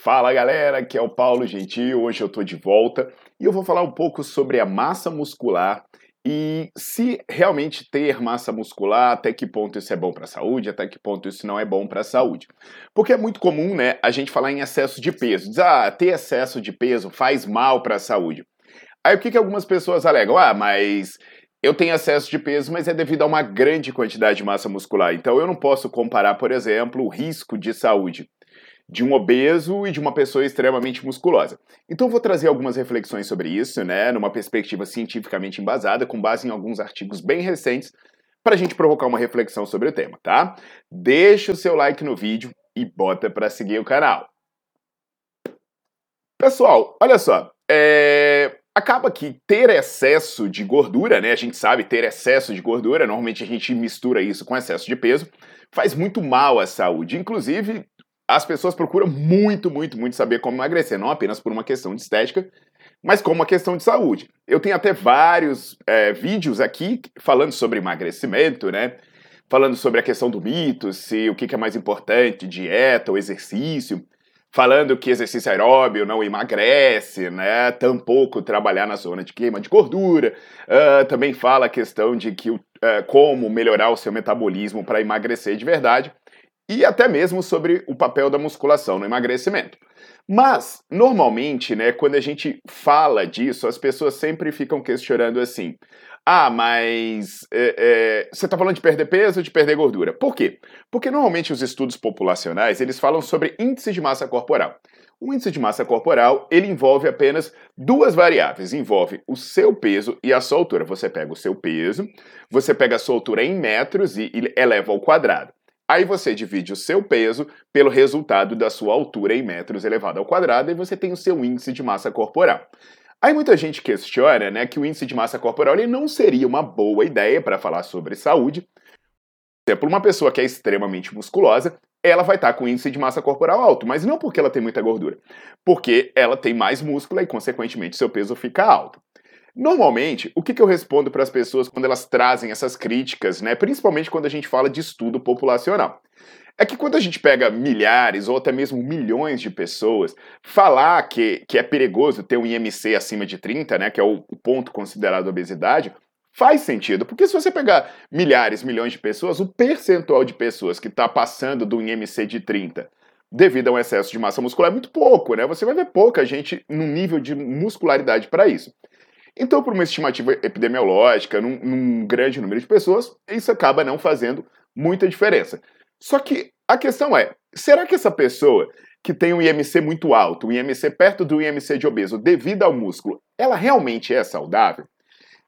Fala galera, aqui é o Paulo Gentil. Hoje eu tô de volta e eu vou falar um pouco sobre a massa muscular e se realmente ter massa muscular, até que ponto isso é bom para a saúde, até que ponto isso não é bom para a saúde. Porque é muito comum, né, a gente falar em excesso de peso. Diz, ah, ter excesso de peso faz mal para a saúde. Aí o que, que algumas pessoas alegam? Ah, mas eu tenho excesso de peso, mas é devido a uma grande quantidade de massa muscular. Então eu não posso comparar, por exemplo, o risco de saúde de um obeso e de uma pessoa extremamente musculosa. Então vou trazer algumas reflexões sobre isso, né, numa perspectiva cientificamente embasada, com base em alguns artigos bem recentes, para a gente provocar uma reflexão sobre o tema, tá? Deixa o seu like no vídeo e bota para seguir o canal. Pessoal, olha só, é... acaba que ter excesso de gordura, né? A gente sabe ter excesso de gordura, normalmente a gente mistura isso com excesso de peso, faz muito mal à saúde. Inclusive, as pessoas procuram muito, muito, muito saber como emagrecer, não apenas por uma questão de estética, mas como uma questão de saúde. Eu tenho até vários é, vídeos aqui falando sobre emagrecimento, né? Falando sobre a questão do mito, se o que é mais importante, dieta ou exercício. Falando que exercício aeróbio não emagrece, né? Tampouco trabalhar na zona de queima de gordura. Uh, também fala a questão de que uh, como melhorar o seu metabolismo para emagrecer de verdade e até mesmo sobre o papel da musculação no emagrecimento. Mas, normalmente, né, quando a gente fala disso, as pessoas sempre ficam questionando assim: ah, mas é, é, você está falando de perder peso ou de perder gordura? Por quê? Porque normalmente os estudos populacionais eles falam sobre índice de massa corporal. O índice de massa corporal ele envolve apenas duas variáveis, envolve o seu peso e a sua altura. Você pega o seu peso, você pega a sua altura em metros e, eleva ao quadrado. Aí você divide o seu peso pelo resultado da sua altura em metros elevado ao quadrado e você tem o seu índice de massa corporal. Aí muita gente questiona né, que o índice de massa corporal ele não seria uma boa ideia para falar sobre saúde. Por exemplo, uma pessoa que é extremamente musculosa, ela vai estar tá com índice de massa corporal alto, mas não porque ela tem muita gordura, porque ela tem mais músculo e, consequentemente, seu peso fica alto. Normalmente, o que, que eu respondo para as pessoas quando elas trazem essas críticas, né? Principalmente quando a gente fala de estudo populacional. É que quando a gente pega milhares ou até mesmo milhões de pessoas, falar que, que é perigoso ter um IMC acima de 30, né, que é o, o ponto considerado obesidade, faz sentido. Porque se você pegar milhares, milhões de pessoas, o percentual de pessoas que está passando do IMC de 30 devido a um excesso de massa muscular é muito pouco, né? Você vai ver pouca gente no nível de muscularidade para isso. Então, por uma estimativa epidemiológica, num, num grande número de pessoas, isso acaba não fazendo muita diferença. Só que a questão é: será que essa pessoa que tem um IMC muito alto, um IMC perto do IMC de obeso, devido ao músculo, ela realmente é saudável?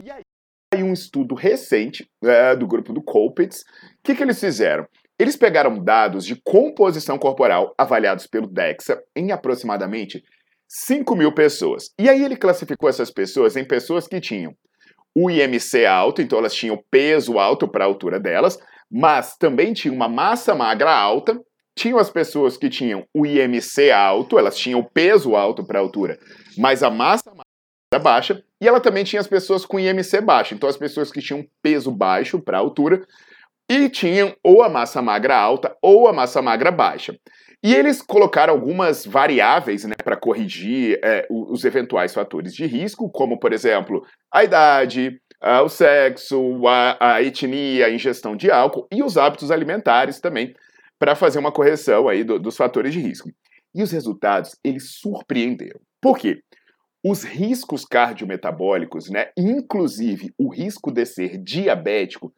E aí, um estudo recente é, do grupo do Colpitts, o que, que eles fizeram? Eles pegaram dados de composição corporal avaliados pelo DEXA em aproximadamente 5 mil pessoas. E aí ele classificou essas pessoas em pessoas que tinham o IMC alto, então elas tinham peso alto para a altura delas, mas também tinham uma massa magra alta. Tinham as pessoas que tinham o IMC alto, elas tinham peso alto para a altura, mas a massa magra baixa. E ela também tinha as pessoas com IMC baixo, então as pessoas que tinham peso baixo para a altura e tinham ou a massa magra alta ou a massa magra baixa. E eles colocaram algumas variáveis né, para corrigir é, os eventuais fatores de risco, como, por exemplo, a idade, o sexo, a, a, etnia, a ingestão de álcool e os hábitos alimentares também, para fazer uma correção aí do, dos fatores de risco. E os resultados, eles surpreenderam. Por quê? Os riscos cardiometabólicos, né, inclusive o risco de ser diabético,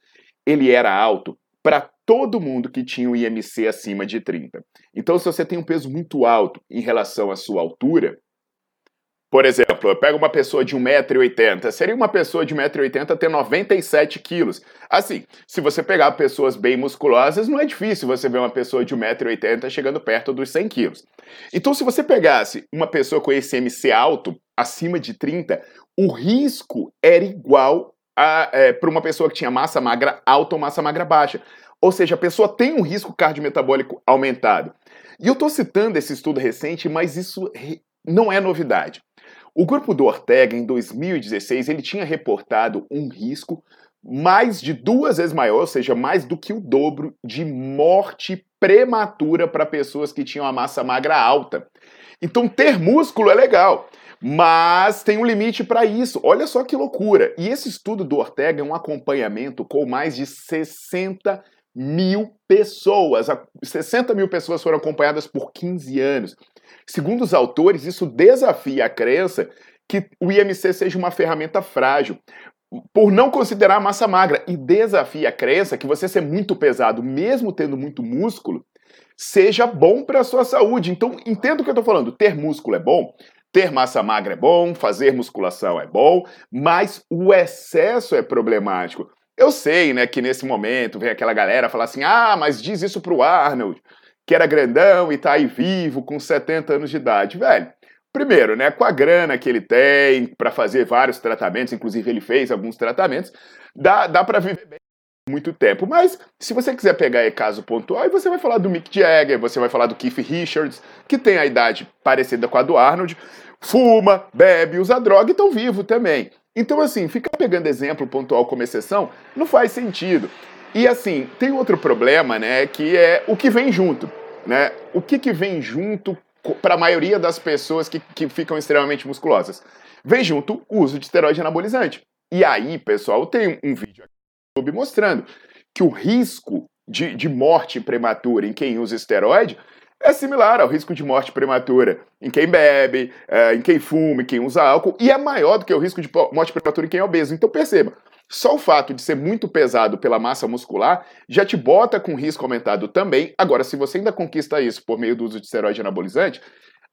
ele era alto para todo mundo que tinha o IMC acima de 30. Então, se você tem um peso muito alto em relação à sua altura, por exemplo, eu pego uma pessoa de 1,80m, seria uma pessoa de 1,80m ter 97 quilos. Assim, se você pegar pessoas bem musculosas, não é difícil você ver uma pessoa de 1,80m chegando perto dos 100 quilos. Então, se você pegasse uma pessoa com esse MC alto, acima de 30, o risco era igual é, para uma pessoa que tinha massa magra alta ou massa magra baixa. Ou seja, a pessoa tem um risco cardiometabólico aumentado. E eu estou citando esse estudo recente, mas isso não é novidade. O grupo do Ortega, em 2016, ele tinha reportado um risco mais de duas vezes maior, ou seja, mais do que o dobro de morte prematura para pessoas que tinham a massa magra alta. Então, ter músculo é legal, mas tem um limite para isso. Olha só que loucura. E esse estudo do Ortega é um acompanhamento com mais de 60 mil pessoas. 60 mil pessoas foram acompanhadas por 15 anos. Segundo os autores, isso desafia a crença que o IMC seja uma ferramenta frágil, por não considerar a massa magra, e desafia a crença que você ser muito pesado, mesmo tendo muito músculo, seja bom para a sua saúde. Então, entenda o que eu estou falando. Ter músculo é bom, ter massa magra é bom, fazer musculação é bom, mas o excesso é problemático. Eu sei, né, que nesse momento vem aquela galera falar assim: ah, mas diz isso pro Arnold que era grandão e tá aí vivo com 70 anos de idade. Velho, primeiro, né, com a grana que ele tem para fazer vários tratamentos, inclusive ele fez alguns tratamentos, dá, dá para viver bem muito tempo. Mas se você quiser pegar aí caso pontual, você vai falar do Mick Jagger, você vai falar do Keith Richards, que tem a idade parecida com a do Arnold, fuma, bebe, usa droga e estão vivo também. Então, assim, ficar pegando exemplo pontual como exceção não faz sentido. E assim, tem outro problema, né, que é o que vem junto, né? O que, que vem junto para a maioria das pessoas que, que ficam extremamente musculosas? Vem junto o uso de esteroide anabolizante. E aí, pessoal, tem um vídeo aqui YouTube mostrando que o risco de, de morte prematura em quem usa esteroide é similar ao risco de morte prematura em quem bebe, é, em quem fuma, em quem usa álcool, e é maior do que o risco de morte prematura em quem é obeso. Então perceba, só o fato de ser muito pesado pela massa muscular já te bota com risco aumentado também. Agora, se você ainda conquista isso por meio do uso de esteroide anabolizante,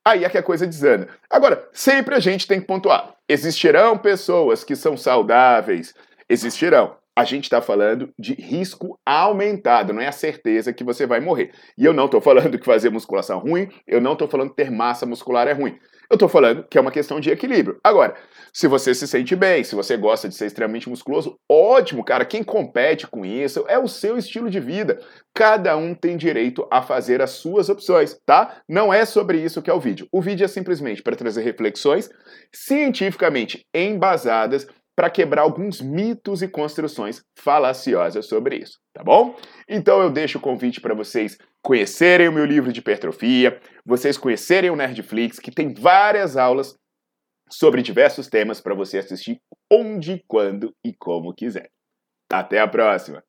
aí é que a coisa desanda. Agora, sempre a gente tem que pontuar: existirão pessoas que são saudáveis, existirão. A gente está falando de risco aumentado, não é a certeza que você vai morrer. E eu não estou falando que fazer musculação é ruim, eu não estou falando que ter massa muscular é ruim. Eu estou falando que é uma questão de equilíbrio. Agora, se você se sente bem, se você gosta de ser extremamente musculoso, ótimo, cara. Quem compete com isso é o seu estilo de vida. Cada um tem direito a fazer as suas opções, tá? Não é sobre isso que é o vídeo. O vídeo é simplesmente para trazer reflexões cientificamente embasadas para quebrar alguns mitos e construções falaciosas sobre isso, tá bom? Então eu deixo o convite para vocês conhecerem o meu livro de hipertrofia, vocês conhecerem o Nerdflix, que tem várias aulas sobre diversos temas para você assistir onde, quando e como quiser. Até a próxima!